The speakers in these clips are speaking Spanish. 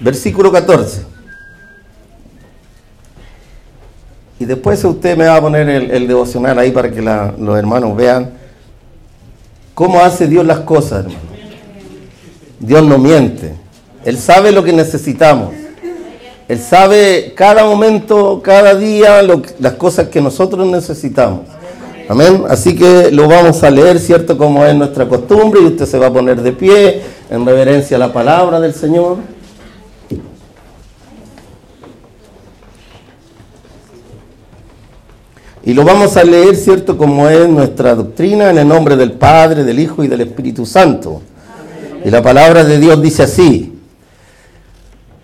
versículo 14. Y después usted me va a poner el, devocional ahí para que los hermanos vean cómo hace Dios las cosas, hermano. Dios no miente. Él sabe lo que necesitamos. Él sabe cada momento, cada día, las cosas que nosotros necesitamos. Amén. Así que lo vamos a leer, ¿cierto? Como es nuestra costumbre, y usted se va a poner de pie en reverencia a la palabra del Señor. Y lo vamos a leer, ¿cierto? Como es nuestra doctrina, en el nombre del Padre, del Hijo y del Espíritu Santo. Y la palabra de Dios dice así.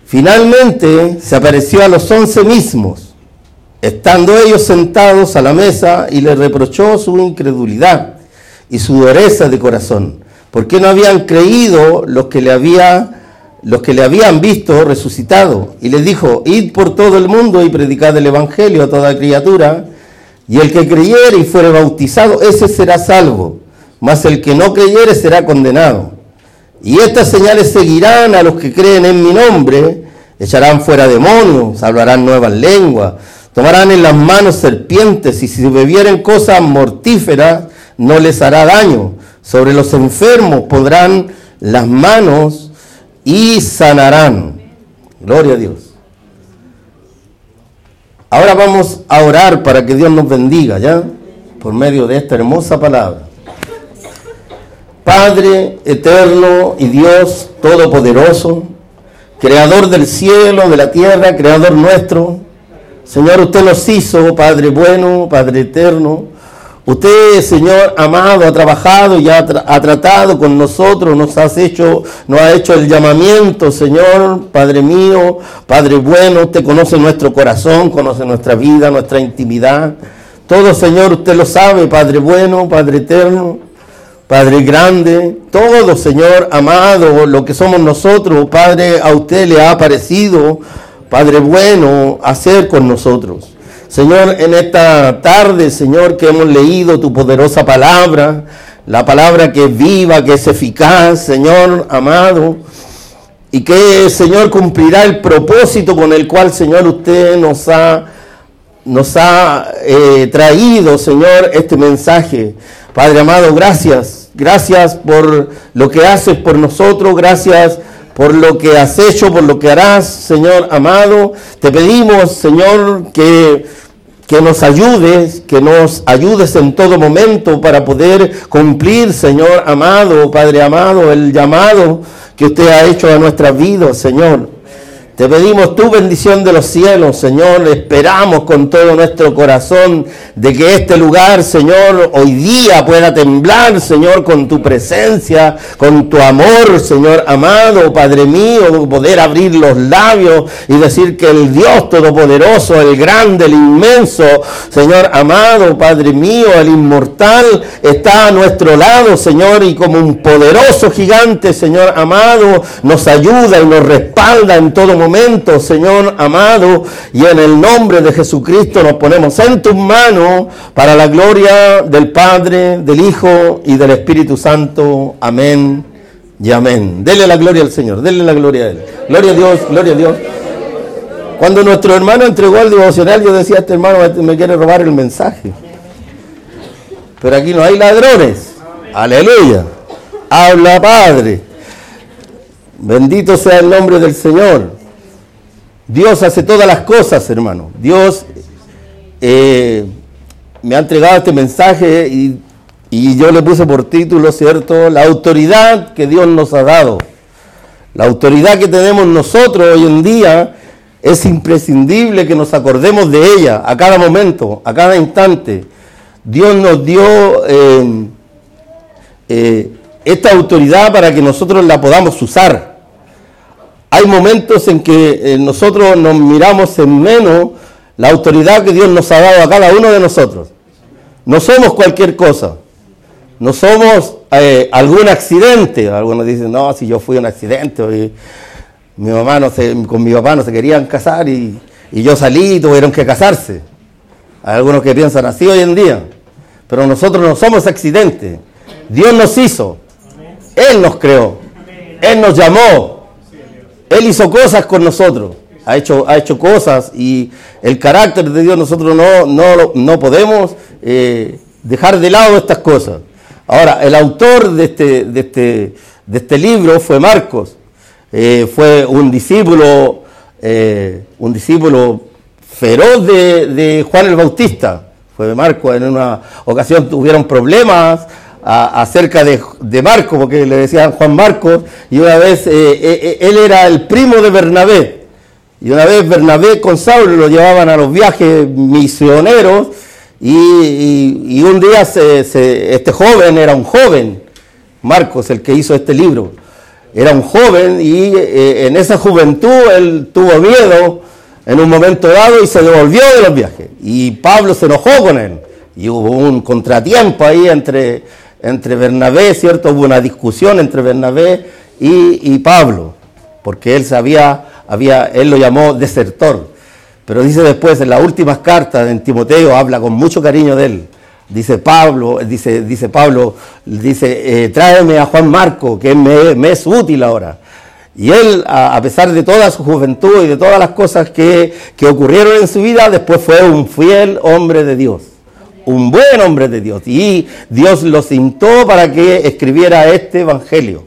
Finalmente se apareció a los once mismos, estando ellos sentados a la mesa, y les reprochó su incredulidad y su dureza de corazón, porque no habían creído los que le había los que le habían visto resucitado, y les dijo, id por todo el mundo y predicad el Evangelio a toda criatura, y el que creyere y fuere bautizado, ese será salvo, mas el que no creyere será condenado. Y estas señales seguirán a los que creen en mi nombre, echarán fuera demonios, hablarán nuevas lenguas, tomarán en las manos serpientes y si bebieren cosas mortíferas no les hará daño. Sobre los enfermos pondrán las manos y sanarán. Gloria a Dios. Ahora vamos a orar para que Dios nos bendiga, ¿ya? Por medio de esta hermosa palabra. Padre eterno y Dios todopoderoso, creador del cielo, de la tierra, creador nuestro. Señor, usted nos hizo, Padre bueno, Padre eterno. Usted, Señor amado, ha trabajado y ha, tratado con nosotros, nos has hecho, nos ha hecho el llamamiento, Señor, Padre mío, Padre bueno, usted conoce nuestro corazón, conoce nuestra vida, nuestra intimidad. Todo, Señor, usted lo sabe, Padre bueno, Padre eterno. Padre grande, todo Señor amado, lo que somos nosotros, Padre, a usted le ha parecido, Padre bueno, hacer con nosotros. Señor, en esta tarde, Señor, que hemos leído tu poderosa palabra, la palabra que es viva, que es eficaz, Señor amado, y que, Señor, cumplirá el propósito con el cual, Señor, usted nos ha, nos ha eh, traído, Señor, este mensaje. Padre amado, gracias. Gracias por lo que haces por nosotros. Gracias por lo que has hecho, por lo que harás, Señor amado. Te pedimos, Señor, que, que nos ayudes, que nos ayudes en todo momento para poder cumplir, Señor amado, Padre amado, el llamado que usted ha hecho a nuestra vida, Señor. Te pedimos tu bendición de los cielos, Señor. Esperamos con todo nuestro corazón de que este lugar, Señor, hoy día pueda temblar, Señor, con tu presencia, con tu amor, Señor amado, Padre mío, poder abrir los labios y decir que el Dios Todopoderoso, el grande, el inmenso, Señor amado, Padre mío, el inmortal, está a nuestro lado, Señor, y como un poderoso gigante, Señor amado, nos ayuda y nos respalda en todo momento momento, Señor amado, y en el nombre de Jesucristo nos ponemos en tus manos para la gloria del Padre, del Hijo y del Espíritu Santo. Amén y amén. Dele la gloria al Señor, dele la gloria a Él. Gloria a Dios, gloria a Dios. Cuando nuestro hermano entregó el devocional, yo decía, este hermano me quiere robar el mensaje. Pero aquí no hay ladrones. Aleluya. Habla Padre. Bendito sea el nombre del Señor. Dios hace todas las cosas, hermano. Dios eh, me ha entregado este mensaje y, yo le puse por título, ¿cierto? La autoridad que Dios nos ha dado. La autoridad que tenemos nosotros hoy en día es imprescindible que nos acordemos de ella a cada momento, a cada instante. Dios nos dio eh, eh, esta autoridad para que nosotros la podamos usar. Hay momentos en que eh, nosotros nos miramos en menos la autoridad que Dios nos ha dado a cada uno de nosotros. No somos cualquier cosa. No somos eh, algún accidente. Algunos dicen, no, si yo fui un accidente, mi mamá no con mi papá no se querían casar y, y yo salí y tuvieron que casarse. Hay algunos que piensan así hoy en día. Pero nosotros no somos accidentes. Dios nos hizo. Él nos creó. Él nos llamó. Él hizo cosas con nosotros, ha hecho, ha hecho cosas y el carácter de Dios nosotros no, no, no podemos eh, dejar de lado estas cosas. Ahora, el autor de este, de este, de este libro fue Marcos, eh, fue un discípulo, eh, un discípulo feroz de, de Juan el Bautista fue de Marco. En una ocasión tuvieron problemas acerca de, de, Marco, porque le decían Juan Marcos, y una vez eh, eh, eh, él era el primo de Bernabé. Y una vez Bernabé con Saulo lo llevaban a los viajes misioneros, y, un día este joven era un joven, Marcos, el que hizo este libro. Era un joven y en esa juventud él tuvo miedo en un momento dado y se devolvió de los viajes. Y Pablo se enojó con él. Y hubo un contratiempo ahí entre, entre Bernabé, ¿cierto? Hubo una discusión entre Bernabé y, Pablo, porque él sabía, había, él lo llamó desertor. Pero dice después, en las últimas cartas en Timoteo, habla con mucho cariño de él. Dice Pablo, dice, dice Pablo, dice, eh, tráeme a Juan Marco, que me es útil ahora. Y él, a pesar de toda su juventud y de todas las cosas que, ocurrieron en su vida, después fue un fiel hombre de Dios, un buen hombre de Dios. Y Dios lo cintó para que escribiera este Evangelio.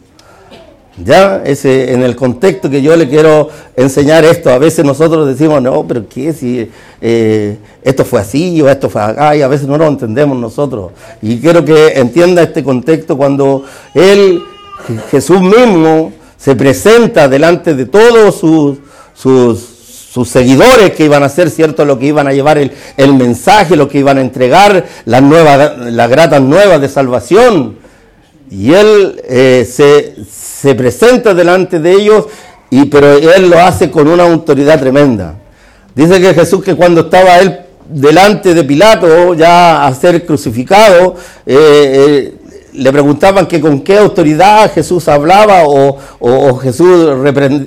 Ya, ese, en el contexto que yo le quiero enseñar esto, a veces nosotros decimos, no, pero ¿qué? Si eh, esto fue así o esto fue acá, y a veces no lo entendemos nosotros. Y quiero que entienda este contexto cuando Él, Jesús mismo, se presenta delante de todos sus, sus, seguidores que iban a hacer, ¿cierto? Lo que iban a llevar el, mensaje, lo que iban a entregar, las, nuevas, las gratas nuevas de salvación. Y él eh, se, se, presenta delante de ellos, y, pero él lo hace con una autoridad tremenda. Dice que Jesús que cuando estaba él delante de Pilato ya a ser crucificado, eh, eh, le preguntaban que con qué autoridad Jesús hablaba o, Jesús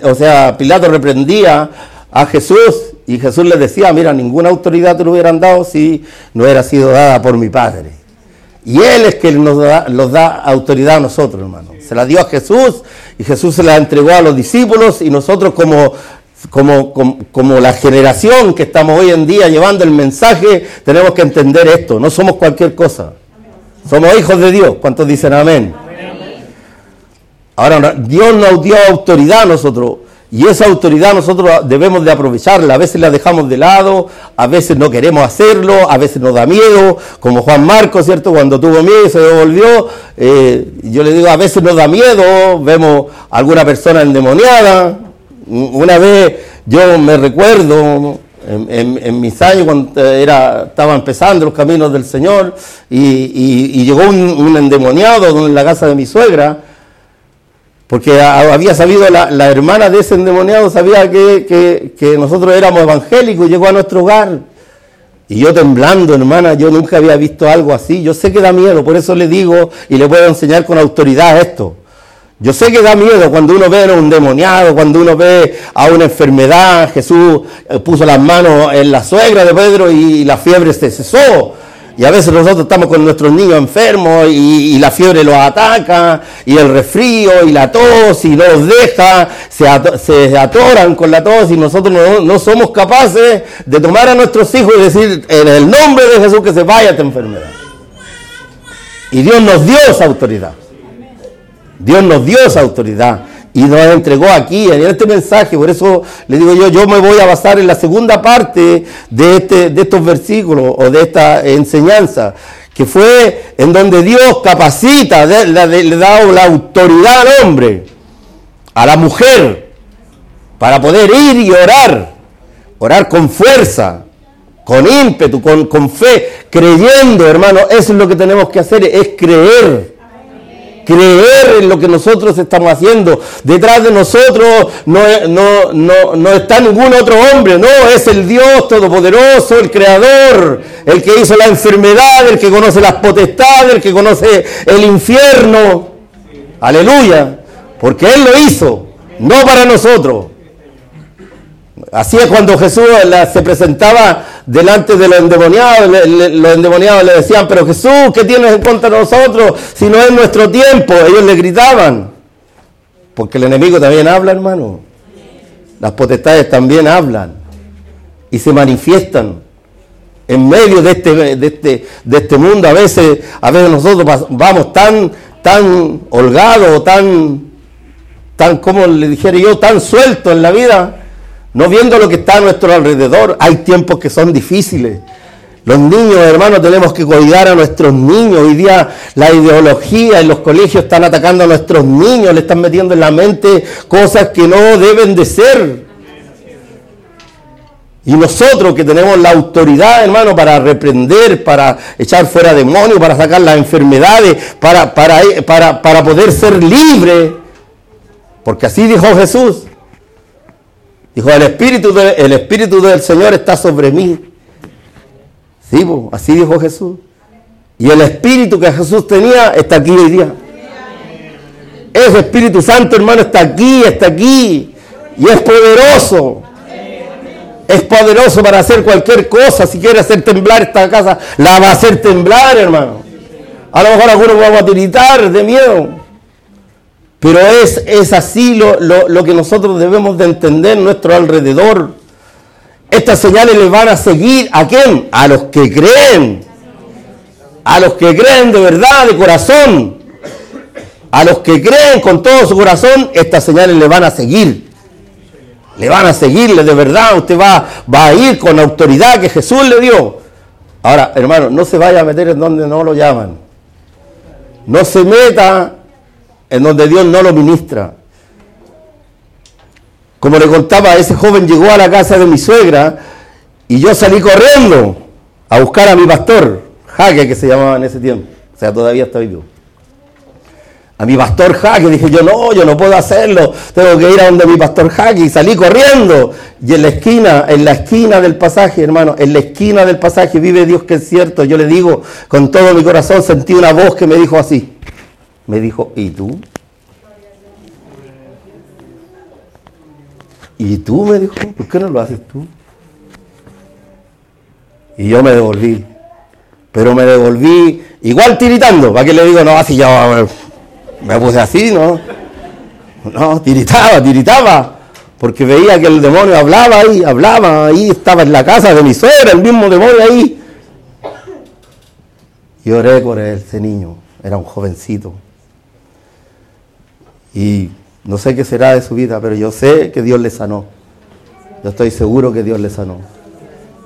o sea, Pilato reprendía a Jesús y Jesús le decía, mira, ninguna autoridad te lo hubieran dado si no hubiera sido dada por mi Padre. Y Él es que nos da, nos da autoridad a nosotros, hermano. Se la dio a Jesús y Jesús se la entregó a los discípulos y nosotros como como, como, como, la generación que estamos hoy en día llevando el mensaje, tenemos que entender esto. No somos cualquier cosa. Somos hijos de Dios. ¿Cuántos dicen amén? Ahora, Dios nos dio autoridad a nosotros. Y esa autoridad nosotros debemos de aprovecharla. A veces la dejamos de lado, a veces no queremos hacerlo, a veces nos da miedo, como Juan Marcos, ¿cierto? Cuando tuvo miedo y se devolvió. Eh, yo le digo, a veces nos da miedo, vemos alguna persona endemoniada. Una vez yo me recuerdo, en, mis años, cuando era, estaba empezando los caminos del Señor, y, llegó un, endemoniado en la casa de mi suegra, porque había sabido la, hermana de ese endemoniado, sabía que, que, nosotros éramos evangélicos, llegó a nuestro hogar. Y yo temblando, hermana, yo nunca había visto algo así. Yo sé que da miedo, por eso le digo y le puedo enseñar con autoridad esto. Yo sé que da miedo cuando uno ve a un demoniado, cuando uno ve a una enfermedad. Jesús eh, puso las manos en la suegra de Pedro y la fiebre se cesó. Y a veces nosotros estamos con nuestros niños enfermos y, la fiebre los ataca, y el resfrío, y la tos, y no los deja, se, se atoran con la tos, y nosotros no, no, somos capaces de tomar a nuestros hijos y decir, en el nombre de Jesús que se vaya esta enfermedad. Y Dios nos dio esa autoridad. Dios nos dio esa autoridad y nos entregó aquí en este mensaje. Por eso le digo yo, yo me voy a basar en la segunda parte de, este, de estos versículos o de esta enseñanza, que fue en donde Dios capacita, le, da la autoridad al hombre, a la mujer, para poder ir y orar, orar con fuerza, con ímpetu, con, con fe, creyendo, hermano, eso es lo que tenemos que hacer, es creer creer en lo que nosotros estamos haciendo. Detrás de nosotros no, no, está ningún otro hombre, no, es el Dios Todopoderoso, el Creador, el que hizo la enfermedad, el que conoce las potestades, el que conoce el infierno. Aleluya, porque Él lo hizo, no para nosotros. Así es cuando Jesús se presentaba delante de los endemoniados, los endemoniados le decían, pero Jesús, ¿qué tienes en contra de nosotros si no es nuestro tiempo? Ellos le gritaban, porque el enemigo también habla, hermano. Las potestades también hablan y se manifiestan en medio de este, de este, de este mundo. A veces, a veces nosotros vamos tan, tan holgados, tan, tan, como le dijera yo, tan sueltos en la vida, no viendo lo que está a nuestro alrededor. Hay tiempos que son difíciles. Los niños, hermanos, tenemos que cuidar a nuestros niños. Hoy día la ideología en los colegios están atacando a nuestros niños, le están metiendo en la mente cosas que no deben de ser. Y nosotros que tenemos la autoridad, hermano, para reprender, para echar fuera demonios, para sacar las enfermedades, para, para, para, para poder ser libre. Porque así dijo Jesús. Dijo, el espíritu, el espíritu del Señor está sobre mí. Sí, así dijo Jesús. Y el espíritu que Jesús tenía está aquí hoy día. Ese Espíritu Santo, hermano, está aquí, está aquí. Y es poderoso es poderoso para hacer cualquier cosa. Si quiere hacer temblar esta casa, la va a hacer temblar, hermano. A lo mejor algunos vamos a tiritar de miedo. Pero es, es así lo, lo, que nosotros debemos de entender nuestro alrededor. Estas señales les van a seguir a quién? A los que creen. A los que creen de verdad, de corazón. A los que creen con todo su corazón, estas señales le van a seguir. Le van a seguirle de verdad, usted va, va a ir con la autoridad que Jesús le dio. Ahora, hermano, no se vaya a meter en donde no lo llaman. No se meta en donde Dios no lo ministra. Como le contaba, ese joven llegó a la casa de mi suegra y yo salí corriendo a buscar a mi pastor, Jaque, que se llamaba en ese tiempo. O sea, todavía está vivo a mi pastor Jaque. Dije yo, no, yo no puedo hacerlo. Tengo que ir a donde mi pastor Jaque. Y salí corriendo. Y en la esquina, en la esquina del pasaje, hermano, en la esquina del pasaje vive Dios que es cierto. Yo le digo, con todo mi corazón sentí una voz que me dijo así. Me dijo, ¿y tú? ¿Y tú? Me dijo, ¿por qué no lo haces tú? Y yo me devolví. Pero me devolví igual tiritando. ¿Para qué le digo, no, así ya me puse así, ¿no? No, tiritaba, tiritaba. Porque veía que el demonio hablaba ahí, hablaba ahí, estaba en la casa de mi suegra, el mismo demonio ahí. Y oré por ese niño, era un jovencito. Y no sé qué será de su vida, pero yo sé que Dios le sanó. Yo estoy seguro que Dios le sanó.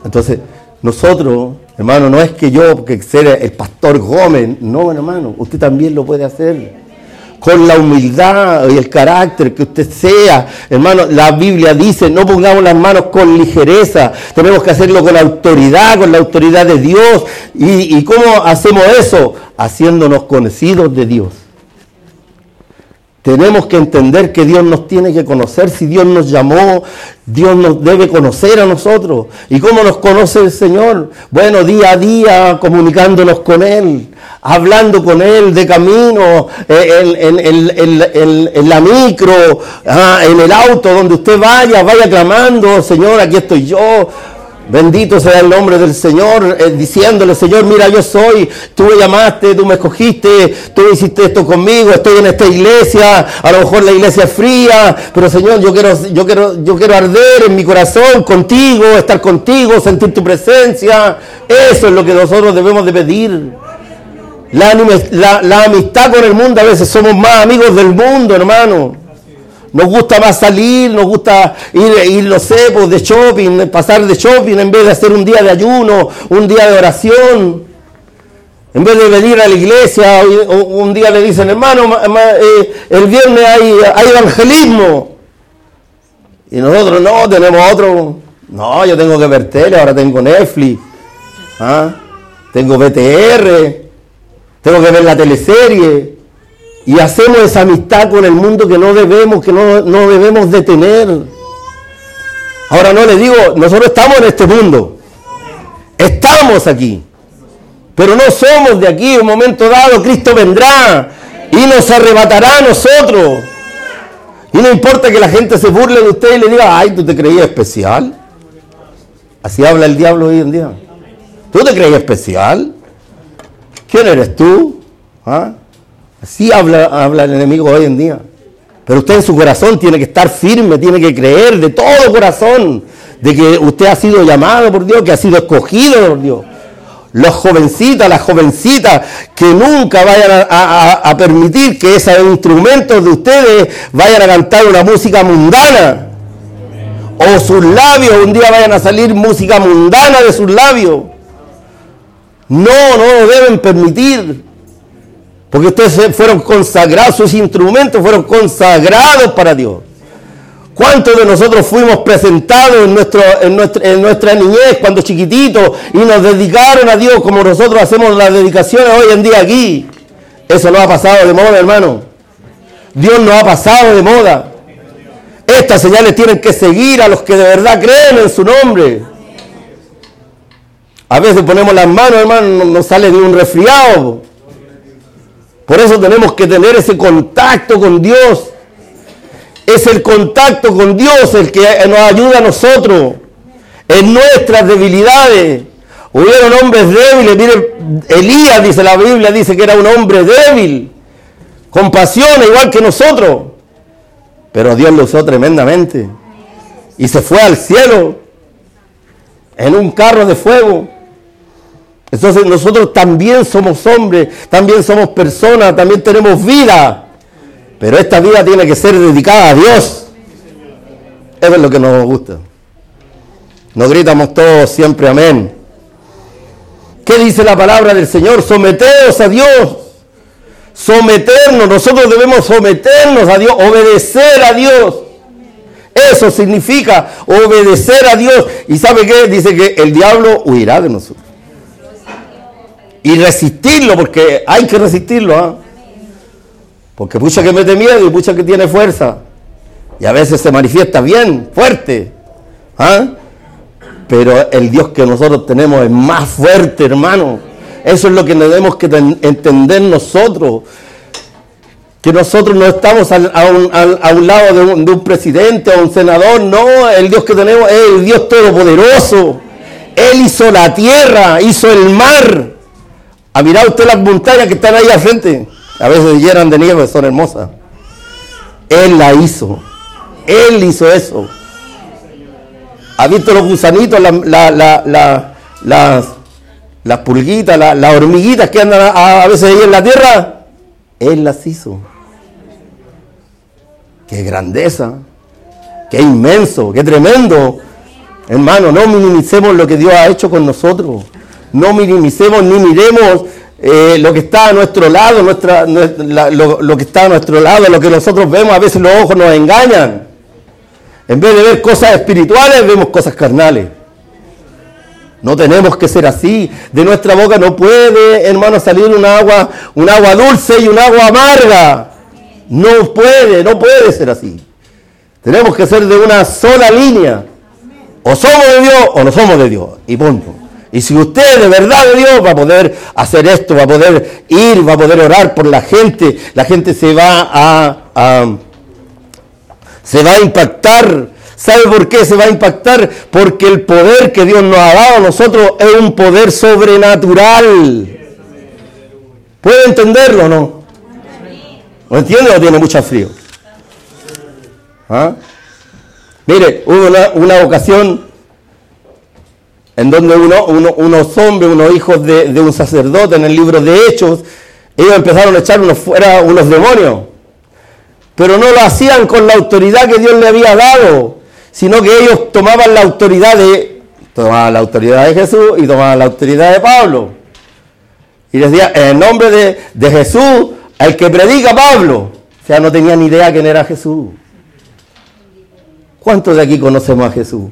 Entonces, nosotros, hermano, no es que yo, que sea el pastor Gómez, no, hermano, usted también lo puede hacer con la humildad y el carácter que usted sea. Hermano, la Biblia dice, no pongamos las manos con ligereza, tenemos que hacerlo con autoridad, con la autoridad de Dios. ¿Y, y cómo hacemos eso? Haciéndonos conocidos de Dios. Tenemos que entender que Dios nos tiene que conocer. Si Dios nos llamó, Dios nos debe conocer a nosotros. ¿Y cómo nos conoce el Señor? Bueno, día a día comunicándonos con Él, hablando con Él de camino, eh, en, la micro, ah, en el auto, donde usted vaya, vaya clamando, Señor, aquí estoy yo. Bendito sea el nombre del Señor, eh, diciéndole, Señor, mira, yo soy, tú me llamaste, tú me escogiste, tú hiciste esto conmigo, estoy en esta iglesia, a lo mejor la iglesia es fría, pero Señor, yo quiero, yo quiero, yo quiero arder en mi corazón contigo, estar contigo, sentir tu presencia. Eso es lo que nosotros debemos de pedir. La, la amistad con el mundo, a veces somos más amigos del mundo, hermano. Nos gusta más salir, nos gusta ir, ir los cepos de shopping, pasar de shopping en vez de hacer un día de ayuno, un día de oración. En vez de venir a la iglesia, un día le dicen, hermano, eh, el viernes hay, hay evangelismo. Y nosotros no, tenemos otro. No, yo tengo que ver tele, ahora tengo Netflix. ¿ah? Tengo BTR. Tengo que ver la teleserie y hacemos esa amistad con el mundo que no debemos, que no, no debemos de tener. Ahora no le digo, nosotros estamos en este mundo, estamos aquí, pero no somos de aquí. En un momento dado Cristo vendrá y nos arrebatará a nosotros. Y no importa que la gente se burle de usted y le diga, ay, tú te creías especial. Así habla el diablo hoy en día. ¿Tú te creías especial? ¿Quién eres tú? ¿Ah? Así habla, habla el enemigo hoy en día. Pero usted en su corazón tiene que estar firme, tiene que creer de todo corazón de que usted ha sido llamado por Dios, que ha sido escogido por Dios. Los jovencitas, las jovencitas, que nunca vayan a, permitir que esos instrumentos de ustedes vayan a cantar una música mundana. O sus labios un día vayan a salir música mundana de sus labios. No, no lo deben permitir. Porque ustedes fueron consagrados, sus instrumentos fueron consagrados para Dios. ¿Cuántos de nosotros fuimos presentados en, nuestro, en, nuestra, niñez cuando chiquititos y nos dedicaron a Dios como nosotros hacemos las dedicaciones hoy en día aquí? Eso no ha pasado de moda, hermano. Dios no ha pasado de moda. Estas señales tienen que seguir a los que de verdad creen en su nombre. A veces ponemos las manos, hermano, no sale ni un resfriado. Por eso tenemos que tener ese contacto con Dios. Es el contacto con Dios el que nos ayuda a nosotros en nuestras debilidades. Hubieron hombres débiles. Mire, Elías, dice la Biblia, dice que era un hombre débil, con pasión, igual que nosotros. Pero Dios lo usó tremendamente. Y se fue al cielo en un carro de fuego. Entonces nosotros también somos hombres, también somos personas, también tenemos vida. Pero esta vida tiene que ser dedicada a Dios. Eso es lo que nos gusta. Nos gritamos todos siempre amén. ¿Qué dice la palabra del Señor? Someteos a Dios. Someternos. Nosotros debemos someternos a Dios, obedecer a Dios. Eso significa obedecer a Dios. ¿Y sabe qué? Dice que el diablo huirá de nosotros y resistirlo, porque hay que resistirlo. ¿ah? Porque mucha que mete miedo y mucha que tiene fuerza. Y a veces se manifiesta bien, fuerte. ¿ah? Pero el Dios que nosotros tenemos es más fuerte, hermano. Eso es lo que debemos que entender nosotros. Que nosotros no estamos a, un, lado de un, de un presidente o un senador. No, el Dios que tenemos es el Dios todopoderoso. Él hizo la tierra, hizo el mar. ¿Ha mirado usted las montañas que están ahí al frente? A veces llenan de nieve, son hermosas. Él la hizo. Él hizo eso. ¿Ha visto los gusanitos, las, pulguitas, las hormiguitas que andan a, veces ahí en la tierra? Él las hizo. Qué grandeza, qué inmenso, qué tremendo. Hermano, no minimicemos lo que Dios ha hecho con nosotros no minimicemos ni miremos eh, lo que está a nuestro lado, nuestra, lo, que está a nuestro lado, lo que nosotros vemos, a veces los ojos nos engañan. En vez de ver cosas espirituales, vemos cosas carnales. No tenemos que ser así. De nuestra boca no puede, hermano, salir un agua, un agua dulce y un agua amarga. No puede, no puede ser así. Tenemos que ser de una sola línea. O somos de Dios o no somos de Dios. Y punto. Y si usted de verdad de Dios va a poder hacer esto, va a poder ir, va a poder orar por la gente, la gente se va a, se va a impactar. ¿Sabe por qué se va a impactar? Porque el poder que Dios nos ha dado a nosotros es un poder sobrenatural. ¿Puede entenderlo o no? ¿Lo entiende o tiene mucho frío? ¿Ah? Mire, hubo una, una ocasión en donde uno, unos hombres, unos hijos de, un sacerdote en el libro de Hechos, ellos empezaron a echar unos fuera unos demonios. Pero no lo hacían con la autoridad que Dios le había dado, sino que ellos tomaban la autoridad de, tomaban la autoridad de Jesús y tomaban la autoridad de Pablo. Y decía, en el nombre de, de Jesús, al que predica Pablo. O sea, no tenía ni idea quién era Jesús. ¿Cuántos de aquí conocemos a Jesús?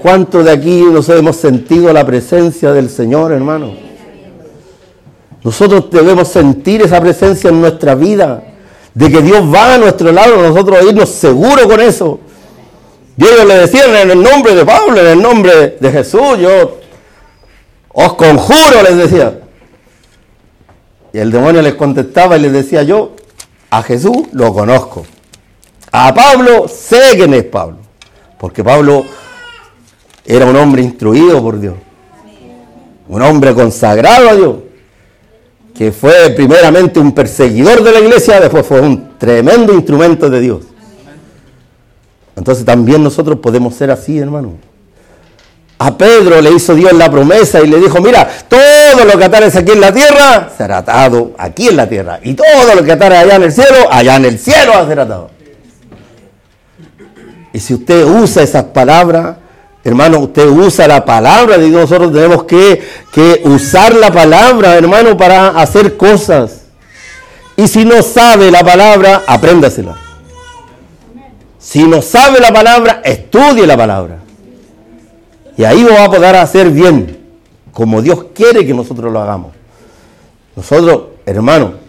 ¿Cuántos de aquí nos hemos sentido la presencia del Señor, hermano? Nosotros debemos sentir esa presencia en nuestra vida, de que Dios va a nuestro lado, nosotros irnos seguros con eso. Ellos le decían en el nombre de Pablo, en el nombre de Jesús, yo os conjuro, les decía. Y el demonio les contestaba y les decía yo, a Jesús lo conozco. A Pablo sé quién es Pablo. Porque Pablo era un hombre instruido por Dios. Un hombre consagrado a Dios. que fue primeramente un perseguidor de la iglesia, después fue un tremendo instrumento de Dios. Entonces también nosotros podemos ser así, hermano. A Pedro le hizo Dios la promesa y le dijo, mira, todo lo que atares aquí en la tierra será atado aquí en la tierra. Y todo lo que atares allá en el cielo, allá en el cielo va atado. Y si usted usa esas palabras, hermano, usted usa la palabra de Dios, nosotros tenemos que, que usar la palabra, hermano, para hacer cosas. Y si no sabe la palabra, apréndasela. Si no sabe la palabra, estudie la palabra. Y ahí va a poder hacer bien, como Dios quiere que nosotros lo hagamos. Nosotros, hermano,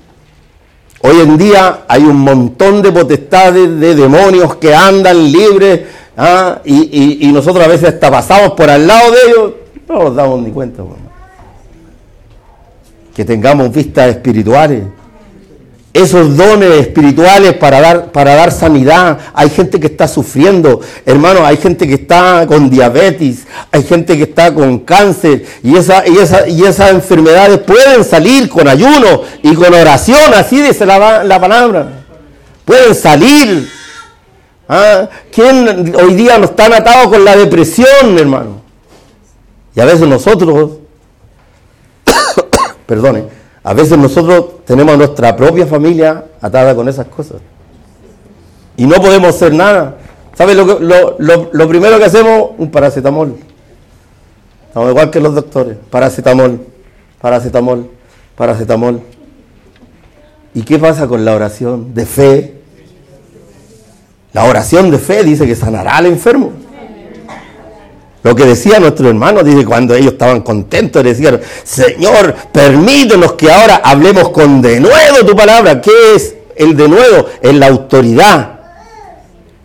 hoy en día hay un montón de potestades de demonios que andan libres ¿ah? y, nosotros a veces hasta pasamos por al lado de ellos, no nos damos ni cuenta. Que tengamos vistas espirituales esos dones espirituales para dar, para dar sanidad. Hay gente que está sufriendo, hermano, hay gente que está con diabetes, hay gente que está con cáncer y, esa, y, esa, y esas enfermedades pueden salir con ayuno y con oración, así dice la, la palabra. Pueden salir. ¿Ah? ¿Quién hoy día no están atados con la depresión, hermano? Y a veces nosotros, perdone, a veces nosotros tenemos nuestra propia familia atada con esas cosas. Y no podemos hacer nada. ¿Sabes lo, lo, primero que hacemos? Un paracetamol. Estamos igual que los doctores. Paracetamol, paracetamol, paracetamol. ¿Y qué pasa con la oración de fe? La oración de fe dice que sanará al enfermo. Lo que decía nuestro hermano, dice, cuando ellos estaban contentos, decían, Señor, permítenos que ahora hablemos con denuedo tu palabra. ¿Qué es el denuedo? Es la autoridad.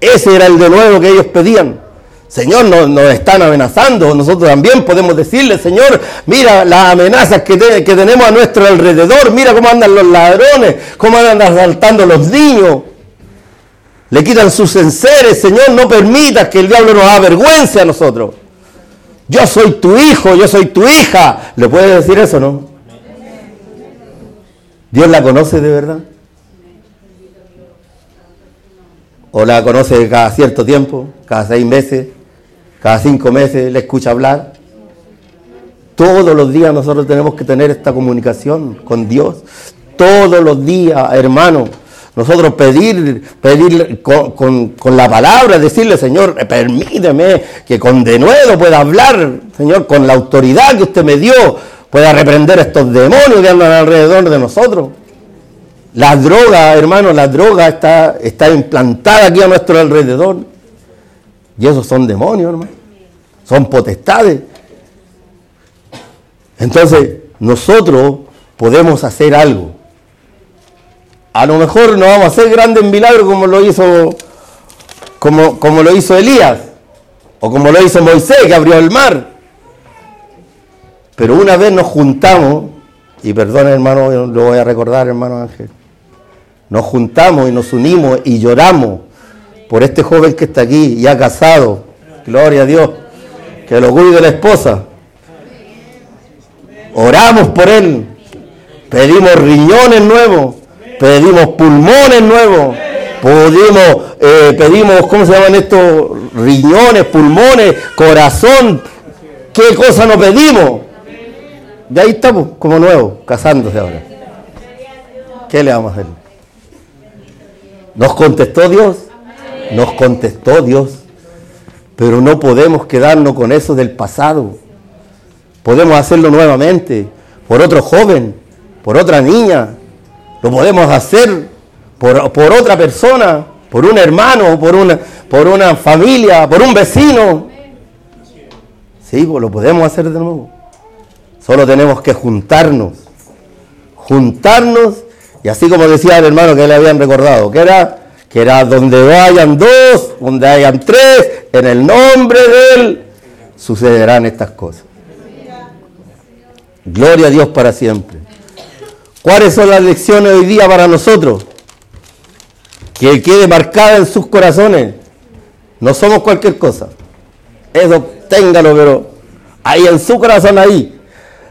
Ese era el denuedo que ellos pedían. Señor, nos, nos, están amenazando. Nosotros también podemos decirle, Señor, mira las amenazas que, que tenemos a nuestro alrededor. Mira cómo andan los ladrones, cómo andan asaltando los niños. Le quitan sus enseres. Señor, no permitas que el diablo nos avergüence a nosotros. Yo soy tu hijo, yo soy tu hija. ¿Le puede decir eso, no? ¿Dios la conoce de verdad? ¿O la conoce cada cierto tiempo? ¿Cada seis meses? ¿Cada cinco meses le escucha hablar? Todos los días nosotros tenemos que tener esta comunicación con Dios. Todos los días, hermano. Nosotros pedir, pedir con, la palabra, decirle, Señor, permíteme que con denuedo pueda hablar, Señor, con la autoridad que usted me dio, pueda reprender estos demonios que andan alrededor de nosotros. La droga, hermano, la droga está, está implantada aquí a nuestro alrededor. Y esos son demonios, hermano. Son potestades. Entonces, nosotros podemos hacer algo. A lo mejor no vamos a hacer grandes milagros como lo hizo, como, como lo hizo Elías, o como lo hizo Moisés, que abrió el mar. Pero una vez nos juntamos, y perdón hermano, lo voy a recordar hermano Ángel, nos juntamos y nos unimos y lloramos por este joven que está aquí, ya casado, gloria a Dios, que lo cuide la esposa. Oramos por él, pedimos riñones nuevos, pedimos pulmones nuevos, pedimos, eh, pedimos, ¿cómo se llaman estos? Riñones, pulmones, corazón. ¿Qué cosa nos pedimos? De ahí estamos, como nuevos, casándose ahora. ¿Qué le vamos a hacer? ¿Nos contestó Dios? Nos contestó Dios. Pero no podemos quedarnos con eso del pasado. Podemos hacerlo nuevamente por otro joven, por otra niña, lo podemos hacer por, otra persona, por un hermano, por una, por una familia, por un vecino. Sí, pues lo podemos hacer de nuevo. Solo tenemos que juntarnos. Juntarnos, y así como decía el hermano que le habían recordado, que era, que era donde vayan dos, donde hayan tres, en el nombre de Él, sucederán estas cosas. Gloria a Dios para siempre. ¿Cuáles son las lecciones hoy día para nosotros? Que quede marcada en sus corazones. No somos cualquier cosa. Eso téngalo, pero ahí en su corazón, ahí.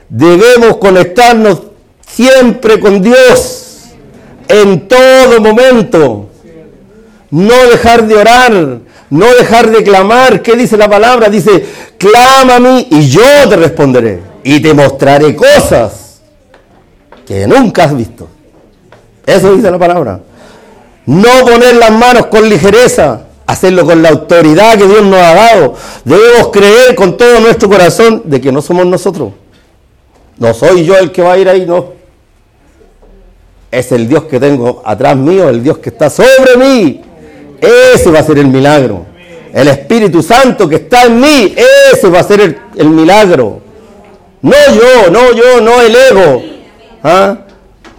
Debemos conectarnos siempre con Dios, en todo momento. No dejar de orar, no dejar de clamar. ¿Qué dice la palabra? Dice, clama a mí y yo te responderé y te mostraré cosas que nunca has visto. Eso dice la palabra. No poner las manos con ligereza, hacerlo con la autoridad que Dios nos ha dado. Debemos creer con todo nuestro corazón de que no somos nosotros. No soy yo el que va a ir ahí, no. Es el Dios que tengo atrás mío, el Dios que está sobre mí. Ese va a ser el milagro. El Espíritu Santo que está en mí, ese va a ser el, milagro. No yo, no yo, no el ego. ¿Ah?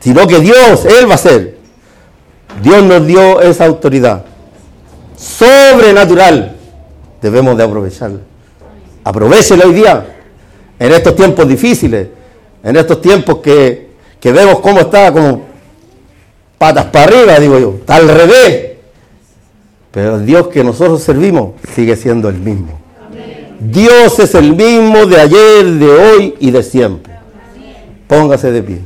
Sino que Dios, Él va a ser. Dios nos dio esa autoridad sobrenatural. Debemos de aprovecharla. Aprovechela hoy día, en estos tiempos difíciles, en estos tiempos que, que vemos cómo está como patas para arriba, digo yo, está al revés. Pero el Dios que nosotros servimos sigue siendo el mismo. Dios es el mismo de ayer, de hoy y de siempre. Póngase de pie.